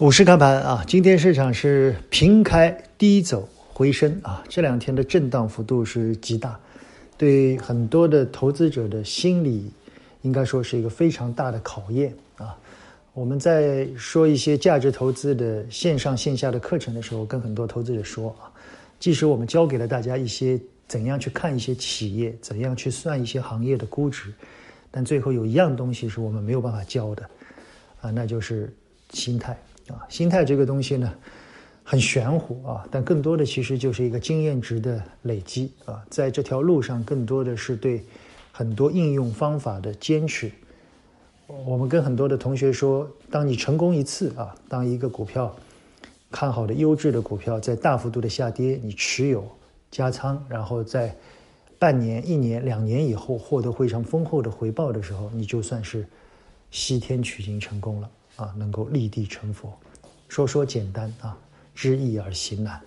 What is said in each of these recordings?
五市开盘啊，今天市场是平开低走回升啊，这两天的震荡幅度是极大，对很多的投资者的心理应该说是一个非常大的考验啊。我们在说一些价值投资的线上线下的课程的时候，跟很多投资者说啊，即使我们教给了大家一些怎样去看一些企业，怎样去算一些行业的估值，但最后有一样东西是我们没有办法教的啊，那就是心态。啊，心态这个东西呢，很玄乎啊，但更多的其实就是一个经验值的累积啊，在这条路上，更多的是对很多应用方法的坚持。我们跟很多的同学说，当你成功一次啊，当一个股票看好的优质的股票在大幅度的下跌，你持有加仓，然后在半年、一年、两年以后获得非常丰厚的回报的时候，你就算是西天取经成功了。啊，能够立地成佛，说说简单啊，知易而行难。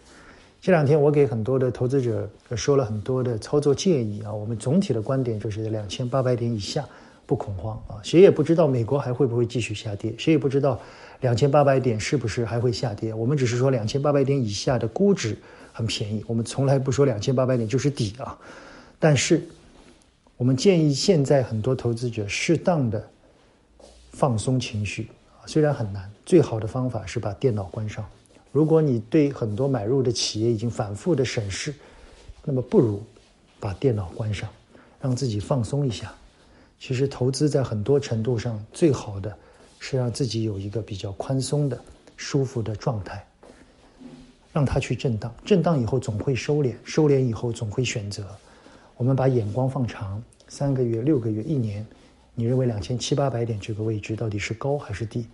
这两天我给很多的投资者说了很多的操作建议啊，我们总体的观点就是两千八百点以下不恐慌啊，谁也不知道美国还会不会继续下跌，谁也不知道两千八百点是不是还会下跌。我们只是说两千八百点以下的估值很便宜，我们从来不说两千八百点就是底啊。但是我们建议现在很多投资者适当的放松情绪。虽然很难，最好的方法是把电脑关上。如果你对很多买入的企业已经反复的审视，那么不如把电脑关上，让自己放松一下。其实投资在很多程度上，最好的是让自己有一个比较宽松的、舒服的状态，让它去震荡。震荡以后总会收敛，收敛以后总会选择。我们把眼光放长，三个月、六个月、一年。你认为两千七八百点这个位置到底是高还是低？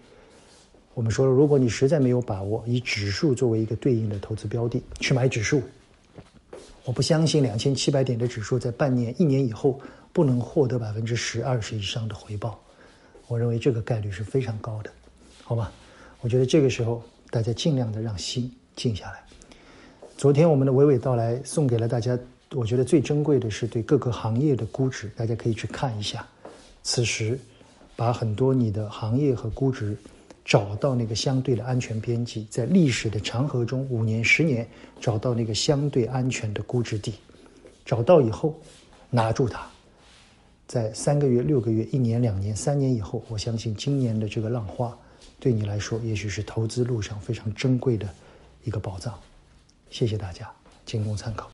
我们说了，如果你实在没有把握，以指数作为一个对应的投资标的去买指数，我不相信两千七百点的指数在半年、一年以后不能获得百分之十、二十以上的回报。我认为这个概率是非常高的，好吧？我觉得这个时候大家尽量的让心静下来。昨天我们的娓娓道来送给了大家，我觉得最珍贵的是对各个行业的估值，大家可以去看一下。此时，把很多你的行业和估值找到那个相对的安全边际，在历史的长河中，五年、十年找到那个相对安全的估值地，找到以后拿住它，在三个月、六个月、一年、两年、三年以后，我相信今年的这个浪花对你来说，也许是投资路上非常珍贵的一个宝藏。谢谢大家，仅供参考。